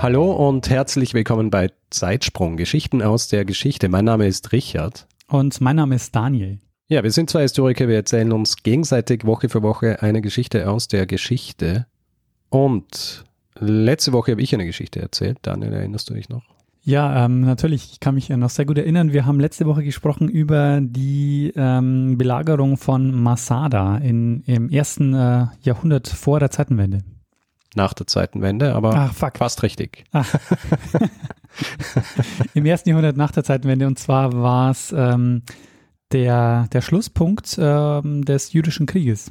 Hallo und herzlich willkommen bei Zeitsprung, Geschichten aus der Geschichte. Mein Name ist Richard. Und mein Name ist Daniel. Ja, wir sind zwei Historiker, wir erzählen uns gegenseitig Woche für Woche eine Geschichte aus der Geschichte. Und letzte Woche habe ich eine Geschichte erzählt. Daniel, erinnerst du dich noch? Ja, ähm, natürlich. Ich kann mich noch sehr gut erinnern. Wir haben letzte Woche gesprochen über die ähm, Belagerung von Masada in, im ersten äh, Jahrhundert vor der Zeitenwende nach der Zeitenwende, aber Ach, fast richtig. Ah. Im ersten Jahrhundert nach der Zeitenwende und zwar war es ähm, der, der Schlusspunkt ähm, des jüdischen Krieges.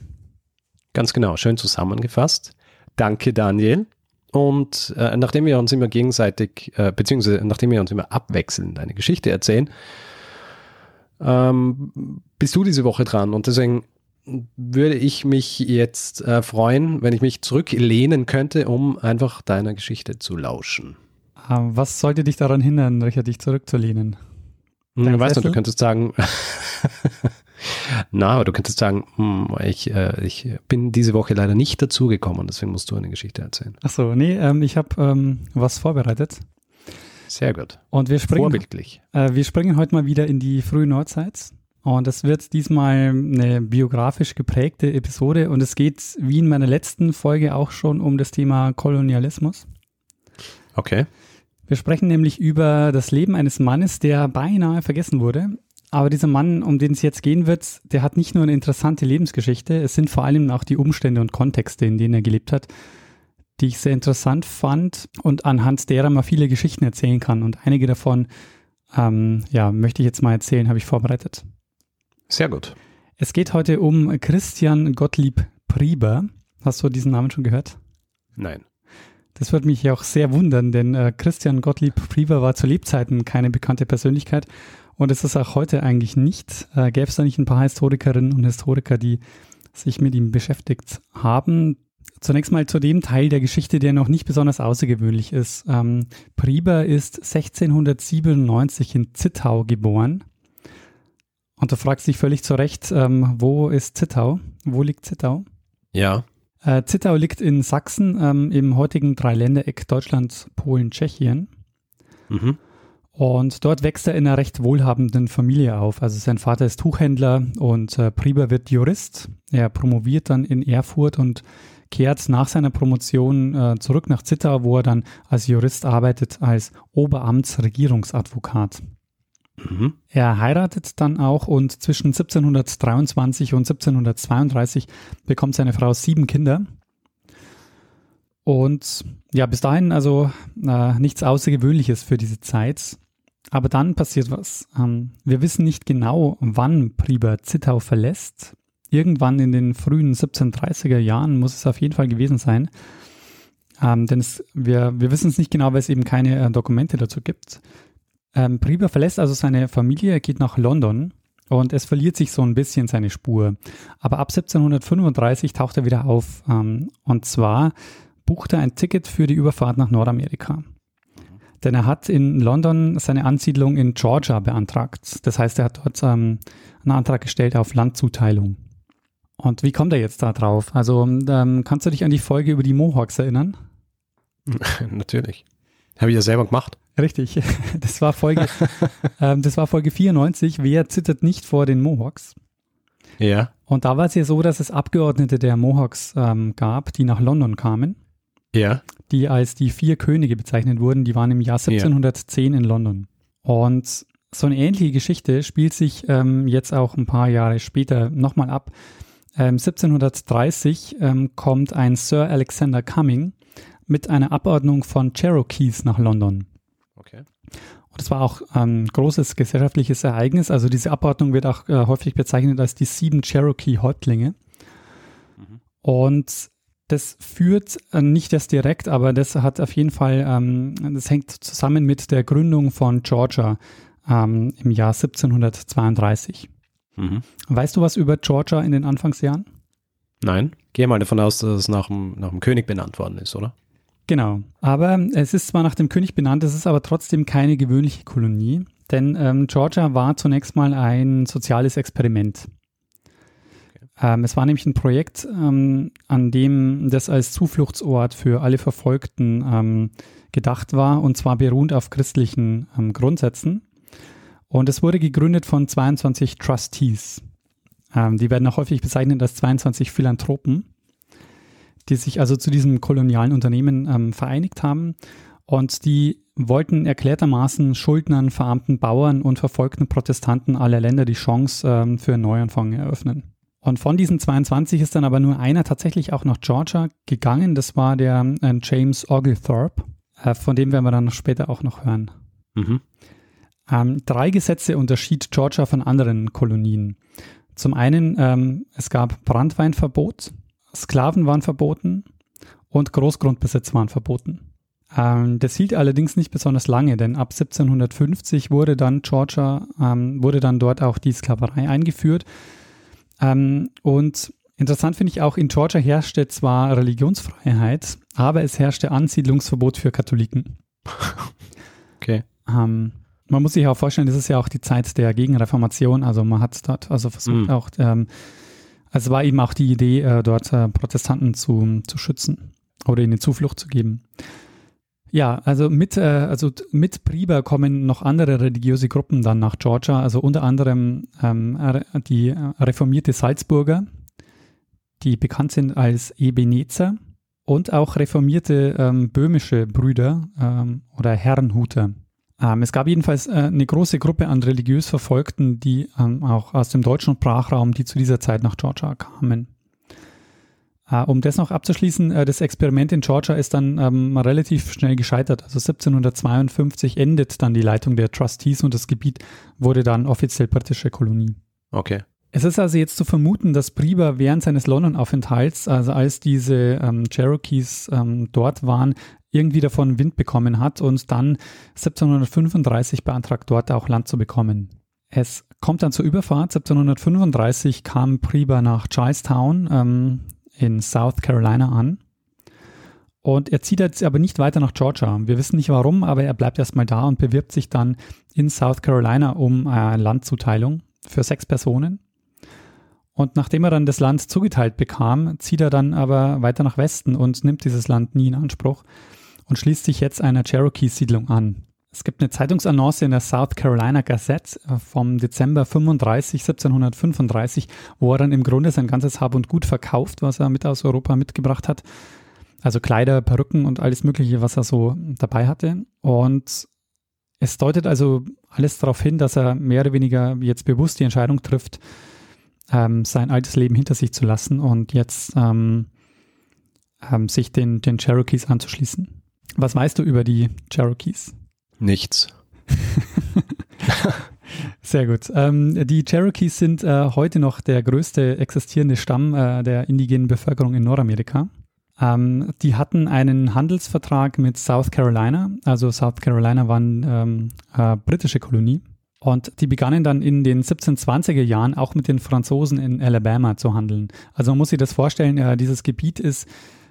Ganz genau, schön zusammengefasst. Danke, Daniel. Und äh, nachdem wir uns immer gegenseitig, äh, beziehungsweise nachdem wir uns immer abwechselnd eine Geschichte erzählen, ähm, bist du diese Woche dran. Und deswegen würde ich mich jetzt äh, freuen, wenn ich mich zurücklehnen könnte, um einfach deiner Geschichte zu lauschen. Ah, was sollte dich daran hindern, Richard, dich zurückzulehnen? Dein hm, weißt du, du könntest sagen, na, aber du könntest sagen, hm, ich, äh, ich bin diese Woche leider nicht dazugekommen, deswegen musst du eine Geschichte erzählen. Ach so, nee, ähm, ich habe ähm, was vorbereitet. Sehr gut. Und wir springen, Vorbildlich. Äh, wir springen heute mal wieder in die frühe Neuzeit. Und es wird diesmal eine biografisch geprägte Episode und es geht wie in meiner letzten Folge auch schon um das Thema Kolonialismus. Okay. Wir sprechen nämlich über das Leben eines Mannes, der beinahe vergessen wurde. Aber dieser Mann, um den es jetzt gehen wird, der hat nicht nur eine interessante Lebensgeschichte, es sind vor allem auch die Umstände und Kontexte, in denen er gelebt hat, die ich sehr interessant fand und anhand derer man viele Geschichten erzählen kann. Und einige davon, ähm, ja, möchte ich jetzt mal erzählen, habe ich vorbereitet. Sehr gut. Es geht heute um Christian Gottlieb Prieber. Hast du diesen Namen schon gehört? Nein. Das würde mich auch sehr wundern, denn äh, Christian Gottlieb Prieber war zu Lebzeiten keine bekannte Persönlichkeit und es ist auch heute eigentlich nicht. Äh, Gäbe es da nicht ein paar Historikerinnen und Historiker, die sich mit ihm beschäftigt haben? Zunächst mal zu dem Teil der Geschichte, der noch nicht besonders außergewöhnlich ist. Ähm, Prieber ist 1697 in Zittau geboren und du fragst dich völlig zu Recht, ähm, wo ist Zittau? Wo liegt Zittau? Ja. Äh, Zittau liegt in Sachsen ähm, im heutigen Dreiländereck Deutschland, Polen, Tschechien. Mhm. Und dort wächst er in einer recht wohlhabenden Familie auf. Also sein Vater ist Tuchhändler und äh, Prieber wird Jurist. Er promoviert dann in Erfurt und kehrt nach seiner Promotion äh, zurück nach Zittau, wo er dann als Jurist arbeitet, als Oberamtsregierungsadvokat. Mhm. Er heiratet dann auch und zwischen 1723 und 1732 bekommt seine Frau sieben Kinder. Und ja, bis dahin also äh, nichts Außergewöhnliches für diese Zeit. Aber dann passiert was. Ähm, wir wissen nicht genau, wann Prieber Zittau verlässt. Irgendwann in den frühen 1730er Jahren muss es auf jeden Fall gewesen sein. Ähm, denn es, wir, wir wissen es nicht genau, weil es eben keine äh, Dokumente dazu gibt. Ähm, Prieber verlässt also seine Familie, geht nach London und es verliert sich so ein bisschen seine Spur. Aber ab 1735 taucht er wieder auf. Ähm, und zwar bucht er ein Ticket für die Überfahrt nach Nordamerika. Denn er hat in London seine Ansiedlung in Georgia beantragt. Das heißt, er hat dort ähm, einen Antrag gestellt auf Landzuteilung. Und wie kommt er jetzt da drauf? Also ähm, kannst du dich an die Folge über die Mohawks erinnern? Natürlich. Habe ich ja selber gemacht. Richtig. Das war Folge, ähm, das war Folge 94. Wer zittert nicht vor den Mohawks? Ja. Und da war es ja so, dass es Abgeordnete der Mohawks ähm, gab, die nach London kamen. Ja. Die als die vier Könige bezeichnet wurden. Die waren im Jahr 1710 ja. in London. Und so eine ähnliche Geschichte spielt sich ähm, jetzt auch ein paar Jahre später nochmal ab. 1730 ähm, ähm, kommt ein Sir Alexander Cumming mit einer Abordnung von Cherokees nach London. Okay. Und das war auch ein großes gesellschaftliches Ereignis. Also diese Abordnung wird auch äh, häufig bezeichnet als die sieben Cherokee-Häuptlinge. Mhm. Und Das führt äh, nicht das direkt, aber das hat auf jeden Fall, ähm, das hängt zusammen mit der Gründung von Georgia ähm, im Jahr 1732. Mhm. Weißt du was über Georgia in den Anfangsjahren? Nein, gehe mal davon aus, dass es nach dem, nach dem König benannt worden ist, oder? Genau. Aber es ist zwar nach dem König benannt, es ist aber trotzdem keine gewöhnliche Kolonie, denn ähm, Georgia war zunächst mal ein soziales Experiment. Ähm, es war nämlich ein Projekt, ähm, an dem das als Zufluchtsort für alle Verfolgten ähm, gedacht war, und zwar beruhend auf christlichen ähm, Grundsätzen. Und es wurde gegründet von 22 Trustees. Ähm, die werden auch häufig bezeichnet als 22 Philanthropen, die sich also zu diesem kolonialen Unternehmen ähm, vereinigt haben. Und die wollten erklärtermaßen Schuldnern, verarmten Bauern und verfolgten Protestanten aller Länder die Chance für einen Neuanfang eröffnen. Und von diesen 22 ist dann aber nur einer tatsächlich auch nach Georgia gegangen. Das war der äh, James Oglethorpe. Äh, von dem werden wir dann später auch noch hören. Mhm. Ähm, drei Gesetze unterschied Georgia von anderen Kolonien. Zum einen, ähm, es gab Brandweinverbot, Sklaven waren verboten und Großgrundbesitz waren verboten. Ähm, das hielt allerdings nicht besonders lange, denn ab 1750 wurde dann Georgia, ähm, wurde dann dort auch die Sklaverei eingeführt ähm, und interessant finde ich auch, in Georgia herrschte zwar Religionsfreiheit, aber es herrschte Ansiedlungsverbot für Katholiken. Okay. Ähm, man muss sich auch vorstellen, das ist ja auch die Zeit der Gegenreformation, also man hat dort also versucht Mhm. auch, ähm, also war eben auch die Idee, äh, dort äh, Protestanten zu, zu schützen oder ihnen Zuflucht zu geben. Ja, also mit, äh, also mit Priber kommen noch andere religiöse Gruppen dann nach Georgia, also unter anderem ähm, die reformierte Salzburger, die bekannt sind als Ebenezer und auch reformierte ähm, böhmische Brüder ähm, oder Herrenhuter. Ähm, es gab jedenfalls äh, eine große Gruppe an religiös Verfolgten, die ähm, auch aus dem deutschen Sprachraum, die zu dieser Zeit nach Georgia kamen. Äh, um das noch abzuschließen, äh, das Experiment in Georgia ist dann ähm, relativ schnell gescheitert. Also 1752 endet dann die Leitung der Trustees und das Gebiet wurde dann offiziell britische Kolonie. Okay. Es ist also jetzt zu vermuten, dass Priber während seines London-Aufenthalts, also als diese ähm, Cherokees ähm, dort waren, irgendwie davon Wind bekommen hat und dann 1735 beantragt, dort auch Land zu bekommen. Es kommt dann zur Überfahrt. 1735 kam Priber nach Charlestown ähm, in South Carolina an. Und er zieht jetzt aber nicht weiter nach Georgia. Wir wissen nicht warum, aber er bleibt erstmal da und bewirbt sich dann in South Carolina um äh, Landzuteilung für sechs Personen. Und nachdem er dann das Land zugeteilt bekam, zieht er dann aber weiter nach Westen und nimmt dieses Land nie in Anspruch und schließt sich jetzt einer Cherokee-Siedlung an. Es gibt eine Zeitungsannonce in der South Carolina Gazette äh, vom Dezember 35, 1735, wo er dann im Grunde sein ganzes Hab und Gut verkauft, was er mit aus Europa mitgebracht hat. Also Kleider, Perücken und alles Mögliche, was er so dabei hatte. Und es deutet also alles darauf hin, dass er mehr oder weniger jetzt bewusst die Entscheidung trifft, ähm, sein altes Leben hinter sich zu lassen und jetzt ähm, ähm, sich den, den Cherokees anzuschließen. Was weißt du über die Cherokees? Nichts. Sehr gut. Ähm, die Cherokees sind äh, heute noch der größte existierende Stamm äh, der indigenen Bevölkerung in Nordamerika. Ähm, die hatten einen Handelsvertrag mit South Carolina. Also South Carolina war eine ähm, äh, britische Kolonie. Und die begannen dann in den 1720er Jahren auch mit den Franzosen in Alabama zu handeln. Also man muss sich das vorstellen, äh, dieses Gebiet ist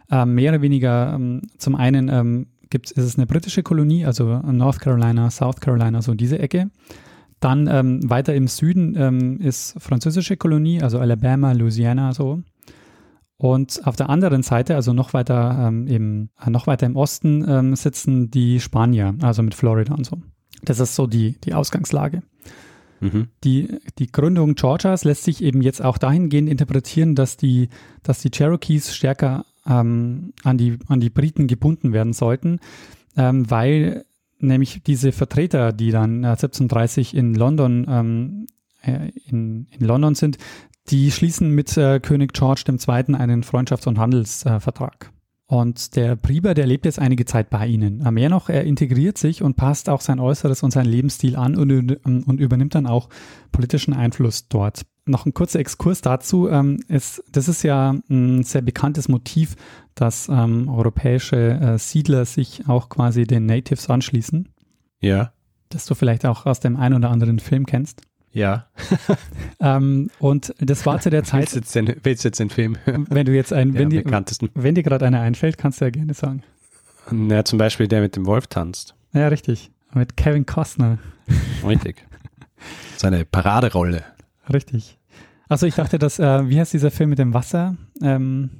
mehr oder weniger ähm, zum einen ähm, gibt ist es eine britische Kolonie, also North Carolina, South Carolina, so diese Ecke. Dann ähm, weiter im Süden ähm, ist französische Kolonie, also Alabama, Louisiana so. Und auf der anderen Seite, also noch weiter ähm, im, äh, noch weiter im Osten, ähm, sitzen die Spanier, also mit Florida und so. Das ist so die, die Ausgangslage. Mhm. Die, die Gründung Georgias lässt sich eben jetzt auch dahingehend interpretieren, dass die, dass die Cherokees stärker ähm, an, die, an die Briten gebunden werden sollten, ähm, weil nämlich diese Vertreter, die dann äh, 1730 in London, ähm, äh, in, in London sind, die schließen mit äh, König George II. einen Freundschafts- und Handelsvertrag. Und der Priber, der lebt jetzt einige Zeit bei ihnen. Mehr noch, er integriert sich und passt auch sein Äußeres und seinen Lebensstil an und, und übernimmt dann auch politischen Einfluss dort. Noch ein kurzer Exkurs dazu. Ähm, ist, das ist ja ein sehr bekanntes Motiv, dass ähm, europäische äh, Siedler sich auch quasi den Natives anschließen. Ja. Das du vielleicht auch aus dem einen oder anderen Film kennst. Ja. ähm, und das war zu der Zeit. Willst du jetzt den, willst jetzt den Film hören? Wenn du jetzt ein, wenn, dir, wenn dir gerade einer einfällt, kannst du ja gerne sagen. Ja, zum Beispiel der mit dem Wolf tanzt. Ja, richtig. Mit Kevin Costner. Richtig. Seine Paraderolle. Richtig. Also ich dachte, dass, äh, wie heißt dieser Film mit dem Wasser? Ähm,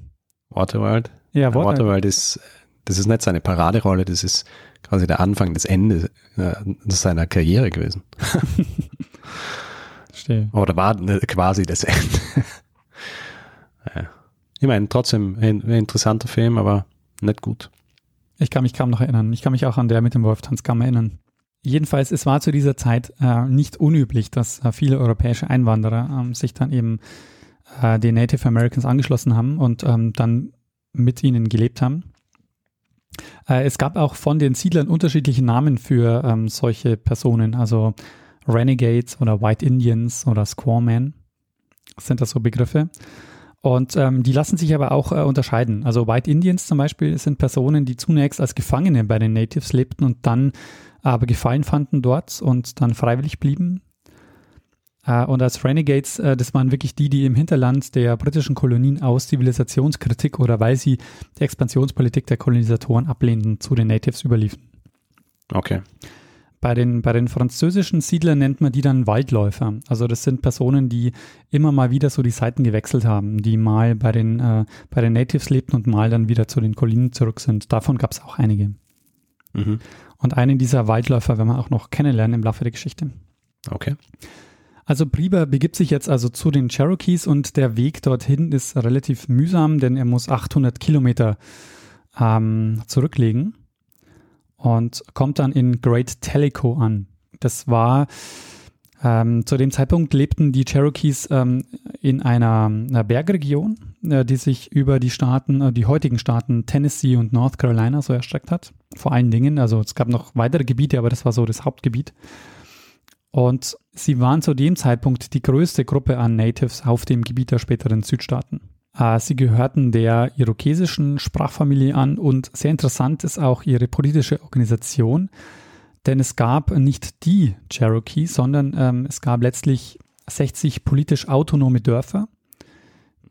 Waterworld? Ja, Waterworld. Waterworld ist, das ist nicht seine Paraderolle, das ist quasi der Anfang, das Ende äh, seiner Karriere gewesen. Verstehe. Oder war quasi das Ende. ja. Ich meine, trotzdem ein, ein, interessanter Film, aber nicht gut. Ich kann mich kaum noch erinnern. Ich kann mich auch an der mit dem Wolftanz kaum erinnern. Jedenfalls, es war zu dieser Zeit äh, nicht unüblich, dass äh, viele europäische Einwanderer äh, sich dann eben äh, den Native Americans angeschlossen haben und ähm, dann mit ihnen gelebt haben. Äh, es gab auch von den Siedlern unterschiedliche Namen für ähm, solche Personen. Also Renegades oder White Indians oder Squawmen sind das so Begriffe. Und ähm, die lassen sich aber auch äh, unterscheiden. Also White Indians zum Beispiel sind Personen, die zunächst als Gefangene bei den Natives lebten und dann aber Gefallen fanden dort und dann freiwillig blieben. Äh, und als Renegades, äh, das waren wirklich die, die im Hinterland der britischen Kolonien aus Zivilisationskritik oder weil sie die Expansionspolitik der Kolonisatoren ablehnten, zu den Natives überliefen. Okay. Bei den, bei den französischen Siedlern nennt man die dann Waldläufer. Also das sind Personen, die immer mal wieder so die Seiten gewechselt haben, die mal bei den, äh, bei den Natives lebten und mal dann wieder zu den Kolonien zurück sind. Davon gab es auch einige. Mhm. Und einen dieser Waldläufer werden wir auch noch kennenlernen im Laufe der Geschichte. Okay. Also Priber begibt sich jetzt also zu den Cherokees und der Weg dorthin ist relativ mühsam, denn er muss 800 Kilometer ähm, zurücklegen und kommt dann in Great Tellico an. Das war ähm, zu dem Zeitpunkt lebten die Cherokees ähm, in einer, einer Bergregion, äh, die sich über die Staaten, äh, die heutigen Staaten Tennessee und North Carolina so erstreckt hat. Vor allen Dingen, also es gab noch weitere Gebiete, aber das war so das Hauptgebiet. Und sie waren zu dem Zeitpunkt die größte Gruppe an Natives auf dem Gebiet der späteren Südstaaten. Äh, sie gehörten der irokesischen Sprachfamilie an und sehr interessant ist auch ihre politische Organisation, denn es gab nicht die Cherokee, sondern ähm, es gab letztlich 60 politisch autonome Dörfer,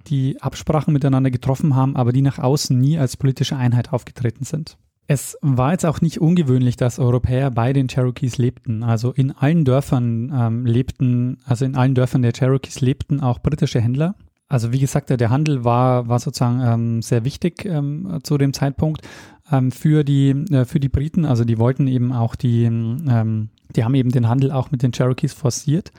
die Absprachen miteinander getroffen haben, aber die nach außen nie als politische Einheit aufgetreten sind. Es war jetzt auch nicht ungewöhnlich, dass Europäer bei den Cherokees lebten. Also in allen Dörfern ähm, lebten, also in allen Dörfern der Cherokees lebten auch britische Händler also wie gesagt, der Handel war, war sozusagen ähm, sehr wichtig ähm, zu dem Zeitpunkt ähm, für, die, äh, für die Briten. Also die wollten eben auch die, ähm, die haben eben den Handel auch mit den Cherokees forciert.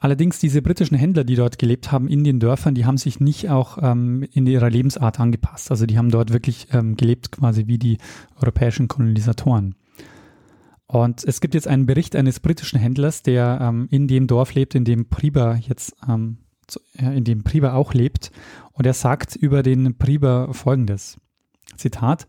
Allerdings diese britischen Händler, die dort gelebt haben in den Dörfern, die haben sich nicht auch ähm, in ihrer Lebensart angepasst. Also die haben dort wirklich ähm, gelebt quasi wie die europäischen Kolonisatoren. Und es gibt jetzt einen Bericht eines britischen Händlers, der ähm, in dem Dorf lebt, in dem Priba jetzt ähm, in dem Priber auch lebt. Und er sagt über den Priber folgendes. Zitat.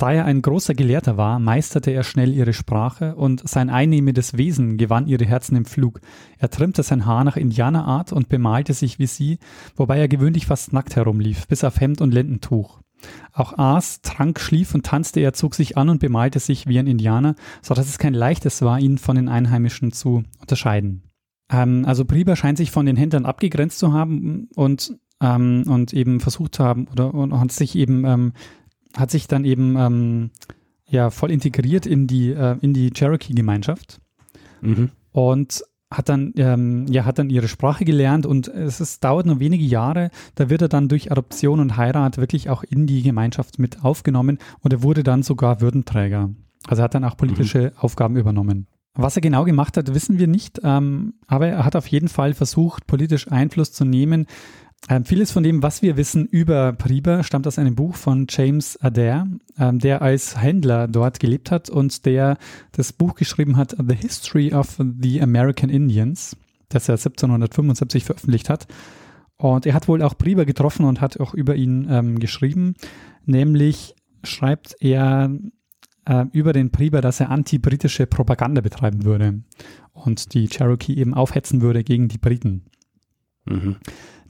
Da er ein großer Gelehrter war, meisterte er schnell ihre Sprache und sein einnehmendes Wesen gewann ihre Herzen im Flug. Er trimmte sein Haar nach Indianerart und bemalte sich wie sie, wobei er gewöhnlich fast nackt herumlief, bis auf Hemd und Lendentuch. Auch aß, trank, schlief und tanzte, er zog sich an und bemalte sich wie ein Indianer, so dass es kein leichtes war, ihn von den Einheimischen zu unterscheiden. Ähm, also Priber scheint sich von den Händlern abgegrenzt zu haben und, ähm, und eben versucht zu haben oder und hat sich eben, ähm, hat sich dann eben ähm, ja voll integriert in die, äh, in die Cherokee-Gemeinschaft. Mhm. Und hat dann, ähm, ja, hat dann ihre Sprache gelernt und es ist, dauert nur wenige Jahre, da wird er dann durch Adoption und Heirat wirklich auch in die Gemeinschaft mit aufgenommen und er wurde dann sogar Würdenträger. Also er hat dann auch politische mhm. Aufgaben übernommen. Was er genau gemacht hat, wissen wir nicht, ähm, aber er hat auf jeden Fall versucht, politisch Einfluss zu nehmen. Ähm, vieles von dem, was wir wissen über Priber, stammt aus einem Buch von James Adair, ähm, der als Händler dort gelebt hat und der das Buch geschrieben hat, The History of the American Indians, das er 1775 veröffentlicht hat. Und er hat wohl auch Prieber getroffen und hat auch über ihn ähm, geschrieben. Nämlich schreibt er äh, über den Prieber, dass er anti-britische Propaganda betreiben würde und die Cherokee eben aufhetzen würde gegen die Briten. Mhm.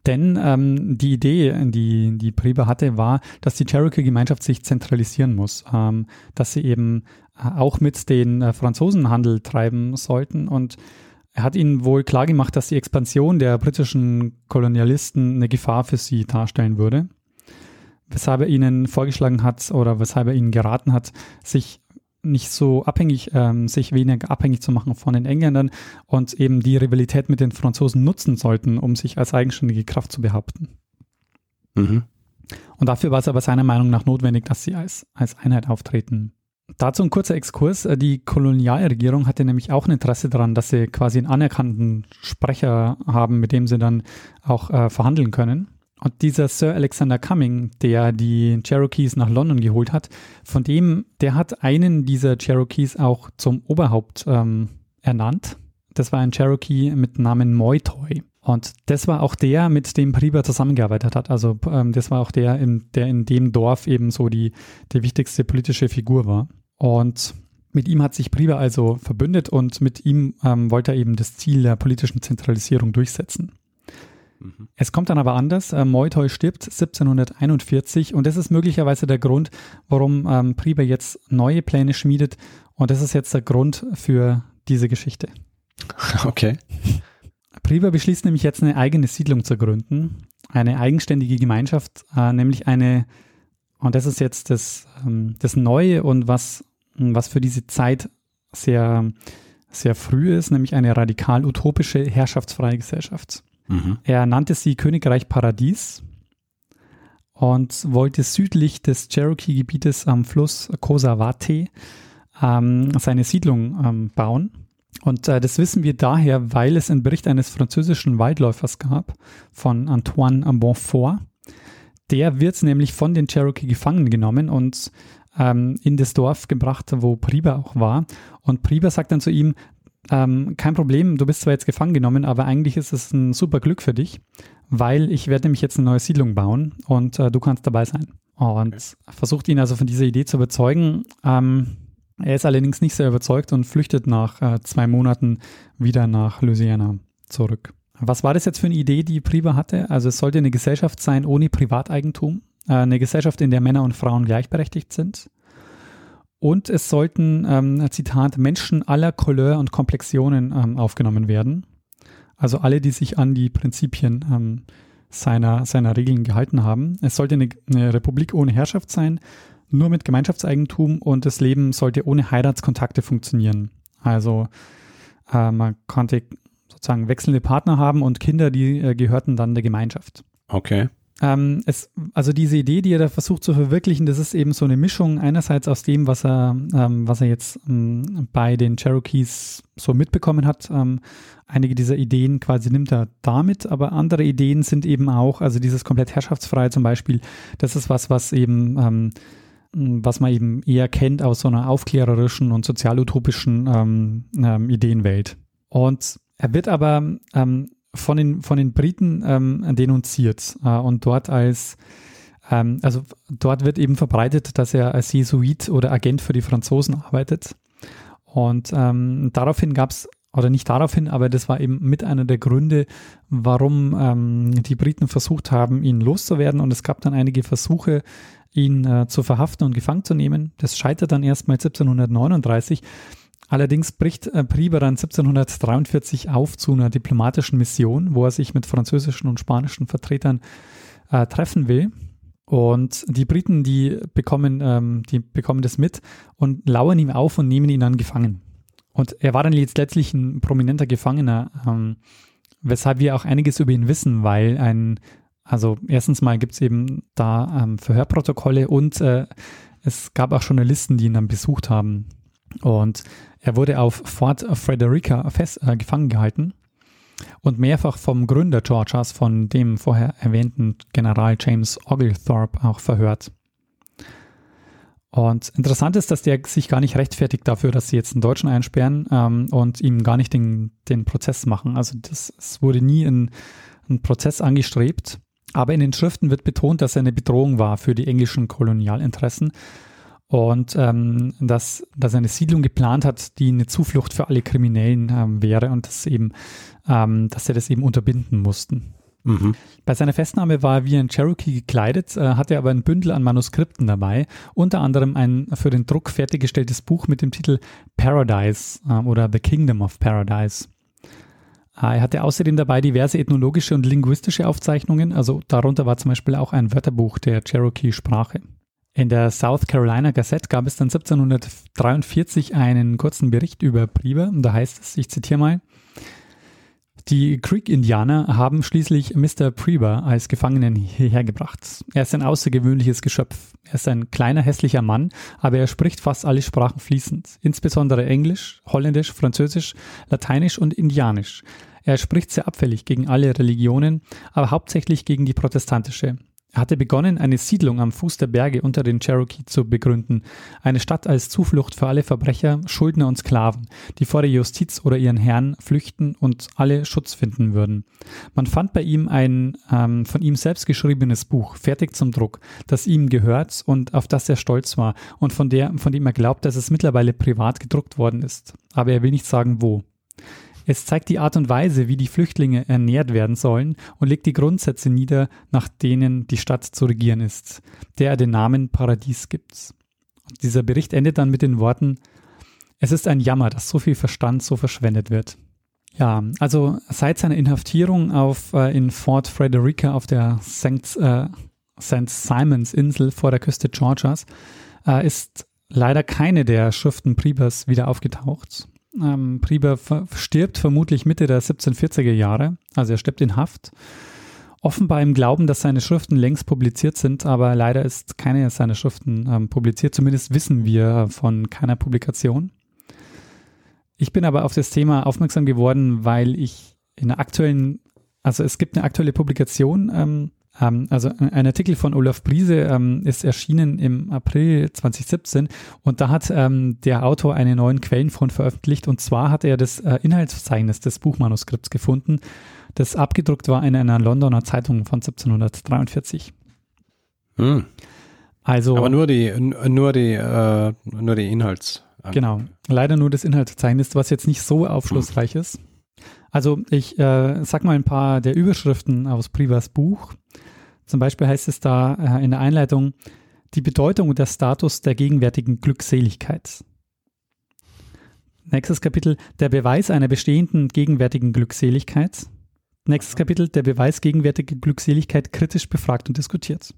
Denn ähm, die Idee, die die Prieber hatte, war, dass die Cherokee-Gemeinschaft sich zentralisieren muss, ähm, dass sie eben äh, auch mit den äh, Franzosen Handel treiben sollten. Und er hat ihnen wohl klargemacht, dass die Expansion der britischen Kolonialisten eine Gefahr für sie darstellen würde. Weshalb er ihnen vorgeschlagen hat oder weshalb er ihnen geraten hat, sich nicht so abhängig, ähm, sich weniger abhängig zu machen von den Engländern und eben die Rivalität mit den Franzosen nutzen sollten, um sich als eigenständige Kraft zu behaupten. Mhm. Und dafür war es aber seiner Meinung nach notwendig, dass sie als, als Einheit auftreten. Dazu ein kurzer Exkurs. Die Kolonialregierung hatte nämlich auch ein Interesse daran, dass sie quasi einen anerkannten Sprecher haben, mit dem sie dann auch äh, verhandeln können. Und dieser Sir Alexander Cumming, der die Cherokees nach London geholt hat, von dem, der hat einen dieser Cherokees auch zum Oberhaupt ähm, ernannt. Das war ein Cherokee mit Namen Moitoy. Und das war auch der, mit dem Priber zusammengearbeitet hat. Also ähm, das war auch der, in, der in dem Dorf eben so die, die wichtigste politische Figur war. Und mit ihm hat sich Priber also verbündet und mit ihm ähm, wollte er eben das Ziel der politischen Zentralisierung durchsetzen. Mhm. Es kommt dann aber anders. Äh, Moitoy stirbt 1741 und das ist möglicherweise der Grund, warum ähm, Priber jetzt neue Pläne schmiedet. Und das ist jetzt der Grund für diese Geschichte. Okay. Priber beschließt nämlich jetzt eine eigene Siedlung zu gründen, eine eigenständige Gemeinschaft, äh, nämlich eine, und das ist jetzt das, ähm, das Neue und was, was für diese Zeit sehr, sehr früh ist, nämlich eine radikal utopische, herrschaftsfreie Gesellschaft. Mhm. Er nannte sie Königreich Paradies und wollte südlich des Cherokee-Gebietes am Fluss Kosawate ähm, seine Siedlung ähm, bauen. Und äh, das wissen wir daher, weil es einen Bericht eines französischen Waldläufers gab, von Antoine Bonfort. Der wird nämlich von den Cherokee gefangen genommen und ähm, in das Dorf gebracht, wo Priber auch war. Und Priber sagt dann zu ihm, ähm, kein Problem, du bist zwar jetzt gefangen genommen, aber eigentlich ist es ein super Glück für dich, weil ich werde nämlich jetzt eine neue Siedlung bauen und äh, du kannst dabei sein. Und okay. versucht ihn also von dieser Idee zu überzeugen. Ähm, er ist allerdings nicht sehr überzeugt und flüchtet nach äh, zwei Monaten wieder nach Louisiana zurück. Was war das jetzt für eine Idee, die Priva hatte? Also es sollte eine Gesellschaft sein ohne Privateigentum, äh, eine Gesellschaft, in der Männer und Frauen gleichberechtigt sind. Und es sollten, ähm, Zitat, Menschen aller Couleur und Komplexionen ähm, aufgenommen werden. Also alle, die sich an die Prinzipien ähm, seiner, seiner Regeln gehalten haben. Es sollte eine, eine Republik ohne Herrschaft sein, nur mit Gemeinschaftseigentum und das Leben sollte ohne Heiratskontakte funktionieren. Also äh, man konnte sozusagen wechselnde Partner haben und Kinder, die äh, gehörten dann der Gemeinschaft. Okay. Ähm, es, also diese Idee, die er da versucht zu verwirklichen, das ist eben so eine Mischung einerseits aus dem, was er, ähm, was er jetzt ähm, bei den Cherokees so mitbekommen hat. Ähm, einige dieser Ideen quasi nimmt er damit, aber andere Ideen sind eben auch, also dieses komplett herrschaftsfreie zum Beispiel, das ist was, was eben ähm, was man eben eher kennt aus so einer aufklärerischen und sozialutopischen ähm, ähm, Ideenwelt. Und er wird aber ähm, von den, von den Briten ähm, denunziert äh, und dort als, ähm, also dort wird eben verbreitet, dass er als Jesuit oder Agent für die Franzosen arbeitet. Und ähm, daraufhin gab es, oder nicht daraufhin, aber das war eben mit einer der Gründe, warum ähm, die Briten versucht haben, ihn loszuwerden. Und es gab dann einige Versuche, ihn äh, zu verhaften und gefangen zu nehmen. Das scheitert dann erst mal 1739. Allerdings bricht äh, Priber dann 1743 auf zu einer diplomatischen Mission, wo er sich mit französischen und spanischen Vertretern äh, treffen will. Und die Briten, die bekommen, ähm, die bekommen das mit und lauern ihm auf und nehmen ihn dann gefangen. Und er war dann jetzt letztlich ein prominenter Gefangener, ähm, weshalb wir auch einiges über ihn wissen, weil ein, also erstens mal gibt es eben da ähm, Verhörprotokolle und äh, es gab auch Journalisten, die ihn dann besucht haben. Und er wurde auf Fort Frederica fest, äh, gefangen gehalten und mehrfach vom Gründer Georgias, von dem vorher erwähnten General James Oglethorpe, auch verhört. Und interessant ist, dass der sich gar nicht rechtfertigt dafür, dass sie jetzt einen Deutschen einsperren ähm, und ihm gar nicht den, den Prozess machen. Also das, es wurde nie ein, einen Prozess angestrebt. Aber in den Schriften wird betont, dass er eine Bedrohung war für die englischen Kolonialinteressen und ähm, dass, dass er eine Siedlung geplant hat, die eine Zuflucht für alle Kriminellen ähm, wäre und dass eben, ähm, dass sie das eben unterbinden mussten. Mhm. Bei seiner Festnahme war er wie ein Cherokee gekleidet, äh, hatte aber ein Bündel an Manuskripten dabei, unter anderem ein für den Druck fertiggestelltes Buch mit dem Titel Paradise äh, oder The Kingdom of Paradise. Äh, er hatte außerdem dabei diverse ethnologische und linguistische Aufzeichnungen, also darunter war zum Beispiel auch ein Wörterbuch der Cherokee-Sprache. In der South Carolina Gazette gab es dann 1743 einen kurzen Bericht über und da heißt es, ich zitiere mal, die Creek-Indianer haben schließlich Mr. Preber als Gefangenen hierher gebracht. Er ist ein außergewöhnliches Geschöpf. Er ist ein kleiner, hässlicher Mann, aber er spricht fast alle Sprachen fließend, insbesondere Englisch, Holländisch, Französisch, Lateinisch und Indianisch. Er spricht sehr abfällig gegen alle Religionen, aber hauptsächlich gegen die protestantische. Er hatte begonnen, eine Siedlung am Fuß der Berge unter den Cherokee zu begründen, eine Stadt als Zuflucht für alle Verbrecher, Schuldner und Sklaven, die vor der Justiz oder ihren Herrn flüchten und alle Schutz finden würden. Man fand bei ihm ein ähm, von ihm selbst geschriebenes Buch, fertig zum Druck, das ihm gehört und auf das er stolz war und von, der, von dem er glaubt, dass es mittlerweile privat gedruckt worden ist. Aber er will nicht sagen, wo. Es zeigt die Art und Weise, wie die Flüchtlinge ernährt werden sollen und legt die Grundsätze nieder, nach denen die Stadt zu regieren ist, der er den Namen Paradies gibt. Und dieser Bericht endet dann mit den Worten, es ist ein Jammer, dass so viel Verstand so verschwendet wird. Ja, also seit seiner Inhaftierung auf, äh, in Fort Frederica auf der St. Äh. Simons Insel vor der Küste Georgias äh, ist leider keine der Schriften Pribers wieder aufgetaucht. Ähm, Prieber stirbt vermutlich Mitte der 1740er Jahre, also er stirbt in Haft. Offenbar im Glauben, dass seine Schriften längst publiziert sind, aber leider ist keine seiner Schriften ähm, publiziert. Zumindest wissen wir von keiner Publikation. Ich bin aber auf das Thema aufmerksam geworden, weil ich in der aktuellen, also es gibt eine aktuelle Publikation ähm, ähm, also ein Artikel von Olaf Briese ähm, ist erschienen im April 2017 und da hat ähm, der Autor einen neuen Quellenfund veröffentlicht und zwar hat er das äh, Inhaltsverzeichnis des Buchmanuskripts gefunden, das abgedruckt war in einer Londoner Zeitung von 1743. Hm. Also, Aber nur die, nur die, äh, nur die Inhalts. Genau, leider nur das Inhaltsverzeichnis, was jetzt nicht so aufschlussreich ist. Also ich äh, sag mal ein paar der Überschriften aus Privas Buch. Zum Beispiel heißt es da äh, in der Einleitung die Bedeutung und der Status der gegenwärtigen Glückseligkeit. Nächstes Kapitel der Beweis einer bestehenden gegenwärtigen Glückseligkeit. Nächstes Kapitel der Beweis gegenwärtiger Glückseligkeit kritisch befragt und diskutiert.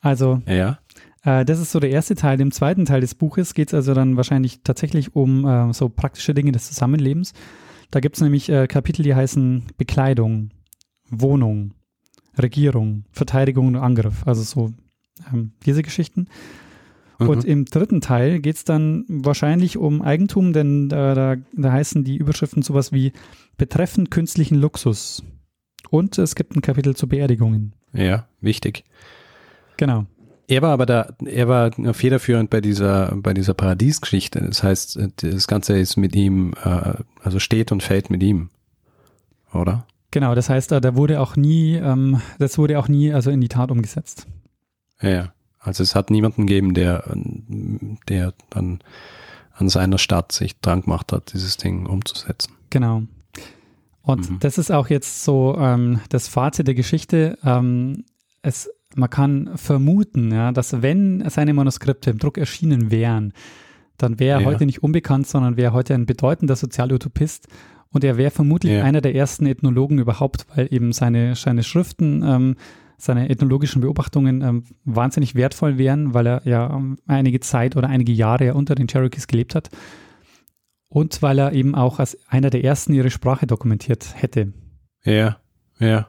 Also ja. Äh, das ist so der erste Teil. Im zweiten Teil des Buches geht es also dann wahrscheinlich tatsächlich um äh, so praktische Dinge des Zusammenlebens. Da gibt es nämlich äh, Kapitel, die heißen Bekleidung, Wohnung, Regierung, Verteidigung und Angriff. Also so ähm, diese Geschichten. Mhm. Und im dritten Teil geht es dann wahrscheinlich um Eigentum, denn äh, da, da heißen die Überschriften sowas wie betreffend künstlichen Luxus. Und es gibt ein Kapitel zu Beerdigungen. Ja, wichtig. Genau. Er war aber da, er war federführend bei dieser, bei dieser Paradiesgeschichte. Das heißt, das Ganze ist mit ihm, äh, also steht und fällt mit ihm. Oder? Genau, das heißt, da wurde auch nie, ähm, das wurde auch nie also in die Tat umgesetzt. Ja, also es hat niemanden gegeben, der, der dann an seiner Stadt sich dran gemacht hat, dieses Ding umzusetzen. Genau. Und mhm. das ist auch jetzt so ähm, das Fazit der Geschichte. Ähm, es man kann vermuten, ja, dass wenn seine Manuskripte im Druck erschienen wären, dann wäre er ja. heute nicht unbekannt, sondern wäre heute ein bedeutender Sozialutopist und er wäre vermutlich ja. einer der ersten Ethnologen überhaupt, weil eben seine, seine Schriften, ähm, seine ethnologischen Beobachtungen ähm, wahnsinnig wertvoll wären, weil er ja ähm, einige Zeit oder einige Jahre unter den Cherokees gelebt hat und weil er eben auch als einer der ersten ihre Sprache dokumentiert hätte. Ja, ja.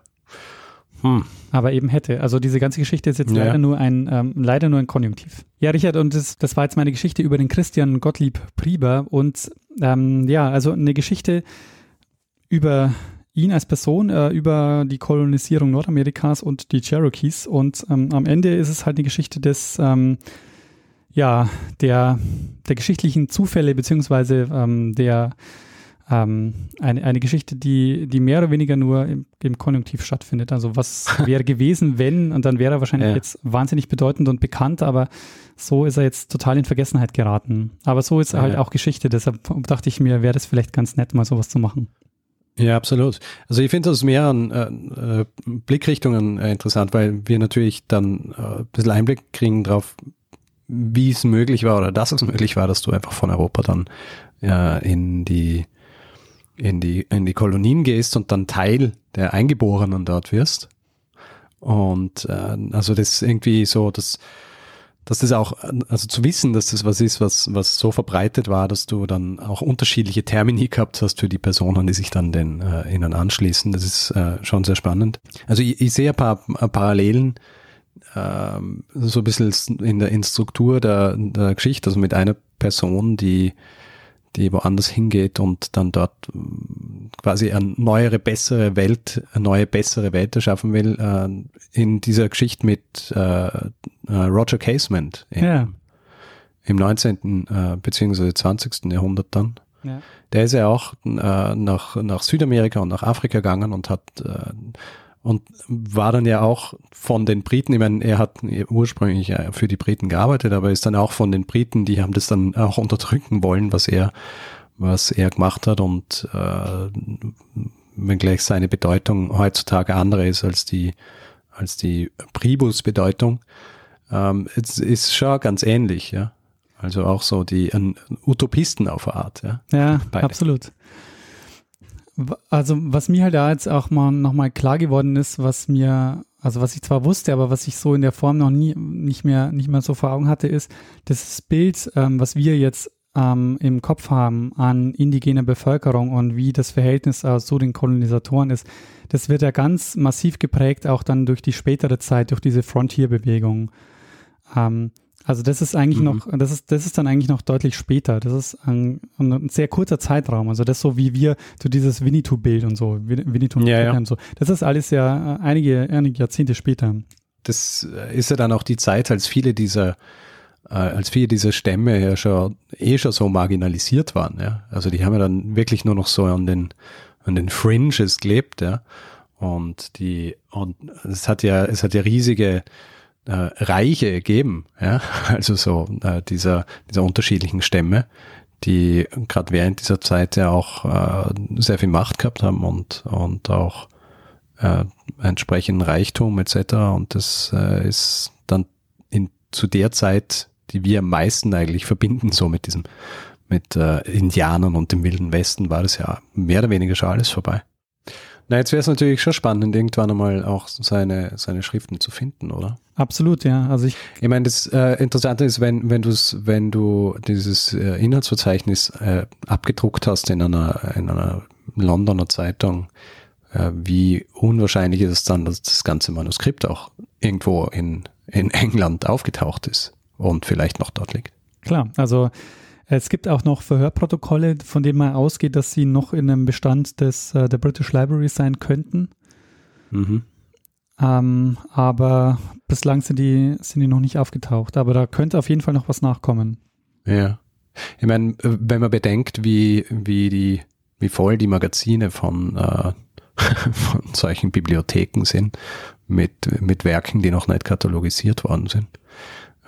Hm. Aber eben hätte. Also diese ganze Geschichte ist jetzt ja. leider nur ein ähm, leider nur ein Konjunktiv. Ja, Richard, und das, das war jetzt meine Geschichte über den Christian Gottlieb Prieber und ähm, ja, also eine Geschichte über ihn als Person, äh, über die Kolonisierung Nordamerikas und die Cherokees und ähm, am Ende ist es halt eine Geschichte des ähm, ja, der, der geschichtlichen Zufälle beziehungsweise ähm, der ähm, eine, eine Geschichte, die, die mehr oder weniger nur im, im Konjunktiv stattfindet. Also was wäre gewesen, wenn, und dann wäre er wahrscheinlich Ja. jetzt wahnsinnig bedeutend und bekannt, aber so ist er jetzt total in Vergessenheit geraten. Aber so ist Ja, halt ja. auch Geschichte, deshalb dachte ich mir, wäre das vielleicht ganz nett, mal sowas zu machen. Ja, absolut. Also ich finde das aus mehreren äh, äh, Blickrichtungen äh, interessant, weil wir natürlich dann äh, ein bisschen Einblick kriegen drauf, wie es möglich war oder dass es möglich war, dass du einfach von Europa dann in die in die in die Kolonien gehst und dann Teil der Eingeborenen dort wirst. Und äh, also das irgendwie so, dass dass das auch, also zu wissen, dass das was ist, was, was so verbreitet war, dass du dann auch unterschiedliche Termini gehabt hast für die Personen, die sich dann den äh, ihnen anschließen. Das ist äh, schon sehr spannend. Also ich, ich sehe ein paar äh, Parallelen, ähm, so ein bisschen in der, in Struktur der, der Geschichte, also mit einer Person, die die woanders hingeht und dann dort mm, quasi eine neuere, bessere Welt, eine neue, bessere Welt erschaffen will, äh, in dieser Geschichte mit äh, äh, Roger Casement im, Ja. im 19. Äh, beziehungsweise 20. Jahrhundert dann. Ja. Der ist ja auch äh, nach, nach Südamerika und nach Afrika gegangen und hat äh, und war dann ja auch von den Briten, ich meine, er hat ursprünglich für die Briten gearbeitet, aber ist dann auch von den Briten, die haben das dann auch unterdrücken wollen, was er, was er gemacht hat und äh, wenngleich seine Bedeutung heutzutage andere ist als die, als die Priebus-Bedeutung, ähm, es ist schon ganz ähnlich, ja. Also auch so die Utopisten auf eine Art, ja. Ja, Beide. absolut. Also was mir halt da jetzt auch mal nochmal klar geworden ist, was mir, also was ich zwar wusste, aber was ich so in der Form noch nie, nicht mehr, nicht mehr so vor Augen hatte, ist, das Bild, ähm, was wir jetzt ähm, im Kopf haben an indigener Bevölkerung und wie das Verhältnis äh, zu den Kolonisatoren ist, das wird ja ganz massiv geprägt, auch dann durch die spätere Zeit, durch diese Frontier-Bewegung. Ähm, also das ist eigentlich Mhm. noch, das ist, das ist dann eigentlich noch deutlich später. Das ist ein, ein sehr kurzer Zeitraum. Also das so wie wir, so dieses Winnetou-Bild und so, Win- Winnetou und Ja, ja. und so. Das ist alles ja einige, einige Jahrzehnte später. das äh, ist ja dann auch die Zeit, als viele dieser, äh, als viele dieser Stämme ja schon eh schon so marginalisiert waren, ja. Also die haben ja dann wirklich nur noch so an den, an den Fringes gelebt, ja. Und die, und es hat ja, es hat ja riesige äh, Reiche gegeben, ja. Also so äh, dieser, dieser unterschiedlichen Stämme, die gerade während dieser Zeit ja auch äh, sehr viel Macht gehabt haben und, und auch äh, entsprechenden Reichtum etc. Und das äh, ist dann in, zu der Zeit, die wir am meisten eigentlich verbinden, so mit diesem, mit äh, Indianern und dem Wilden Westen, war das ja mehr oder weniger schon alles vorbei. Na, jetzt wäre es natürlich schon spannend, irgendwann einmal auch seine, seine Schriften zu finden, oder? Absolut, ja. Also ich, Ich meine, das äh, Interessante ist, wenn, wenn, du's, wenn du dieses äh, Inhaltsverzeichnis äh, abgedruckt hast in einer, in einer Londoner Zeitung, äh, wie unwahrscheinlich ist es dann, dass das ganze Manuskript auch irgendwo in, in England aufgetaucht ist und vielleicht noch dort liegt. klar, also es gibt auch noch Verhörprotokolle, von denen man ausgeht, dass sie noch in einem Bestand des, äh, der British Library sein könnten. Mhm. Ähm, aber bislang sind die, sind die noch nicht aufgetaucht. Aber da könnte auf jeden Fall noch was nachkommen. Ja. Ich meine, wenn man bedenkt, wie, wie die, wie voll die Magazine von, äh, von solchen Bibliotheken sind, mit, mit Werken, die noch nicht katalogisiert worden sind,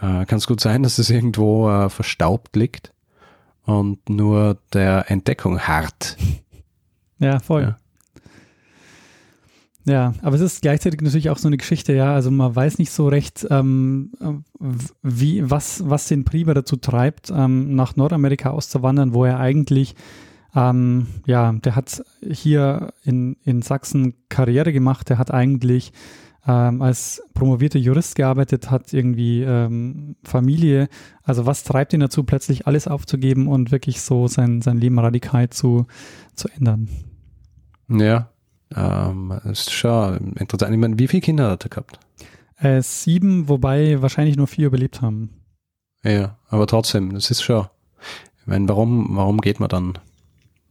äh, kann es gut sein, dass es irgendwo äh, verstaubt liegt und nur der Entdeckung hart. Ja, voll. Ja. Ja. aber es ist gleichzeitig natürlich auch so eine Geschichte, ja. Also man weiß nicht so recht, ähm, wie, was, was den Priber dazu treibt, ähm, nach Nordamerika auszuwandern, wo er eigentlich, ähm, ja, der hat hier in, in Sachsen Karriere gemacht, der hat eigentlich ähm, als promovierter Jurist gearbeitet, hat irgendwie ähm, Familie. Also was treibt ihn dazu, plötzlich alles aufzugeben und wirklich so sein, sein Leben radikal zu, zu ändern? Ja, ähm, das ist schon interessant. Ich meine, wie viele Kinder hat er gehabt? Äh, sieben, wobei wahrscheinlich nur vier überlebt haben. Ja, aber trotzdem, das ist schon. Ich meine, warum, warum geht man dann,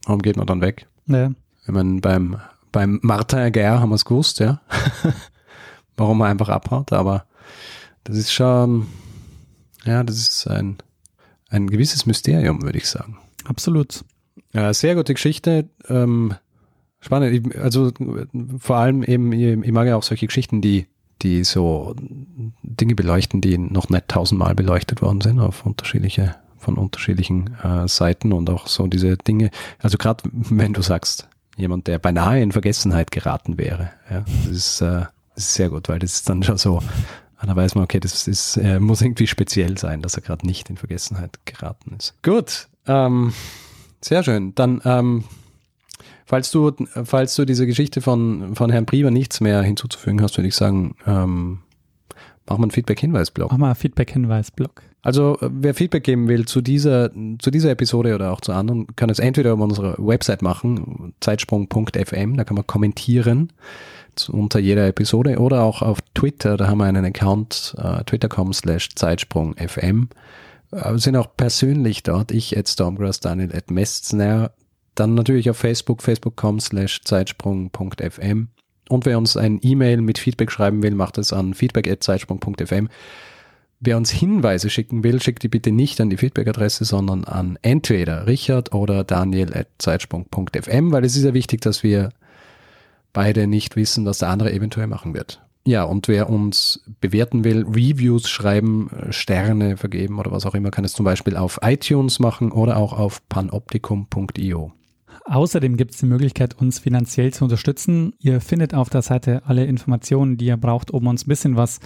warum geht man dann weg? Ja, Ich meine, beim, beim Martin Aguirre haben wir es gewusst, ja. warum er einfach abhaut, aber das ist schon, ja, das ist ein, ein gewisses Mysterium, würde ich sagen. absolut. Ja, sehr gute Geschichte. Ähm, spannend. Also vor allem eben, ich mag ja auch solche Geschichten, die, die so Dinge beleuchten, die noch nicht tausendmal beleuchtet worden sind auf unterschiedliche, von unterschiedlichen äh, Seiten und auch so diese Dinge. Also gerade wenn du sagst, jemand, der beinahe in Vergessenheit geraten wäre, ja, das ist, äh, das ist sehr gut, weil das ist dann schon so, da weiß man, okay, das ist, äh, muss irgendwie speziell sein, dass er gerade nicht in Vergessenheit geraten ist. Gut, ähm, sehr schön. Dann, ähm, falls du, falls du diese Geschichte von, von Herrn Prieber nichts mehr hinzuzufügen hast, würde ich sagen, ähm, machen wir einen Feedback-Hinweis-Blog. Mach mal einen Feedback-Hinweis-Blog. Also, wer Feedback geben will zu dieser, zu dieser Episode oder auch zu anderen, kann es entweder auf unserer Website machen, zeitsprung.fm, da kann man kommentieren unter jeder Episode oder auch auf Twitter, da haben wir einen Account, uh, twitter.com slash zeitsprungfm. Wir sind auch persönlich dort. Ich at Stormgrass, Daniel at Mestner. Dann natürlich auf Facebook, facebook.com slash zeitsprung.fm. Und wer uns ein E-Mail mit Feedback schreiben will, macht es an feedback at zeitsprung.fm. Wer uns Hinweise schicken will, schickt die bitte nicht an die Feedback-Adresse, sondern an entweder Richard oder Daniel at zeitsprung.fm, weil es ist ja wichtig, dass wir beide nicht wissen, was der andere eventuell machen wird. Ja, und wer uns bewerten will, Reviews schreiben, Sterne vergeben oder was auch immer, kann es zum Beispiel auf iTunes machen oder auch auf panoptikum.io. Außerdem gibt es die Möglichkeit, uns finanziell zu unterstützen. Ihr findet auf der Seite alle Informationen, die ihr braucht, um uns ein bisschen was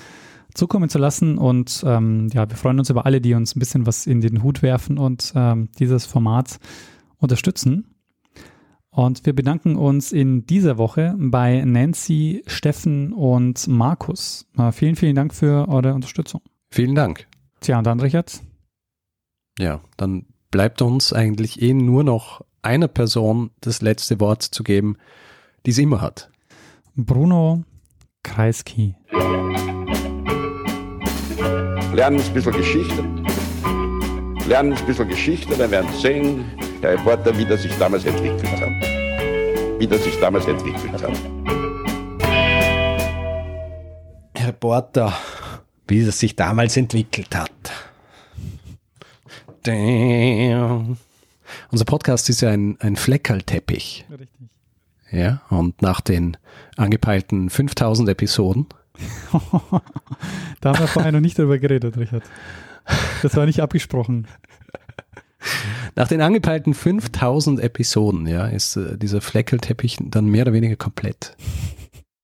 zukommen zu lassen. Und ähm, ja, wir freuen uns über alle, die uns ein bisschen was in den Hut werfen und ähm, dieses Format unterstützen. Und wir bedanken uns in dieser Woche bei Nancy, Steffen und Markus. Vielen, vielen Dank für eure Unterstützung. Vielen Dank. Tja, und dann, Richard? Ja, dann bleibt uns eigentlich eh nur noch einer Person das letzte Wort zu geben, die es immer hat. Bruno Kreisky. Lernen ein bisschen Geschichte. Lernen ein bisschen Geschichte, dann werden Sie sehen, der Reporter, wie das sich damals entwickelt hat. Wie das sich damals entwickelt hat. Reporter, wie das sich damals entwickelt hat. Damn. Unser Podcast ist ja ein, ein Fleckerlteppich. Richtig. Ja, und nach den angepeilten 5000 Episoden. da haben wir vorher noch nicht darüber geredet, Richard. Das war nicht abgesprochen. Nach den angepeilten 5000 Episoden, ja, ist äh, dieser Fleckelteppich dann mehr oder weniger komplett.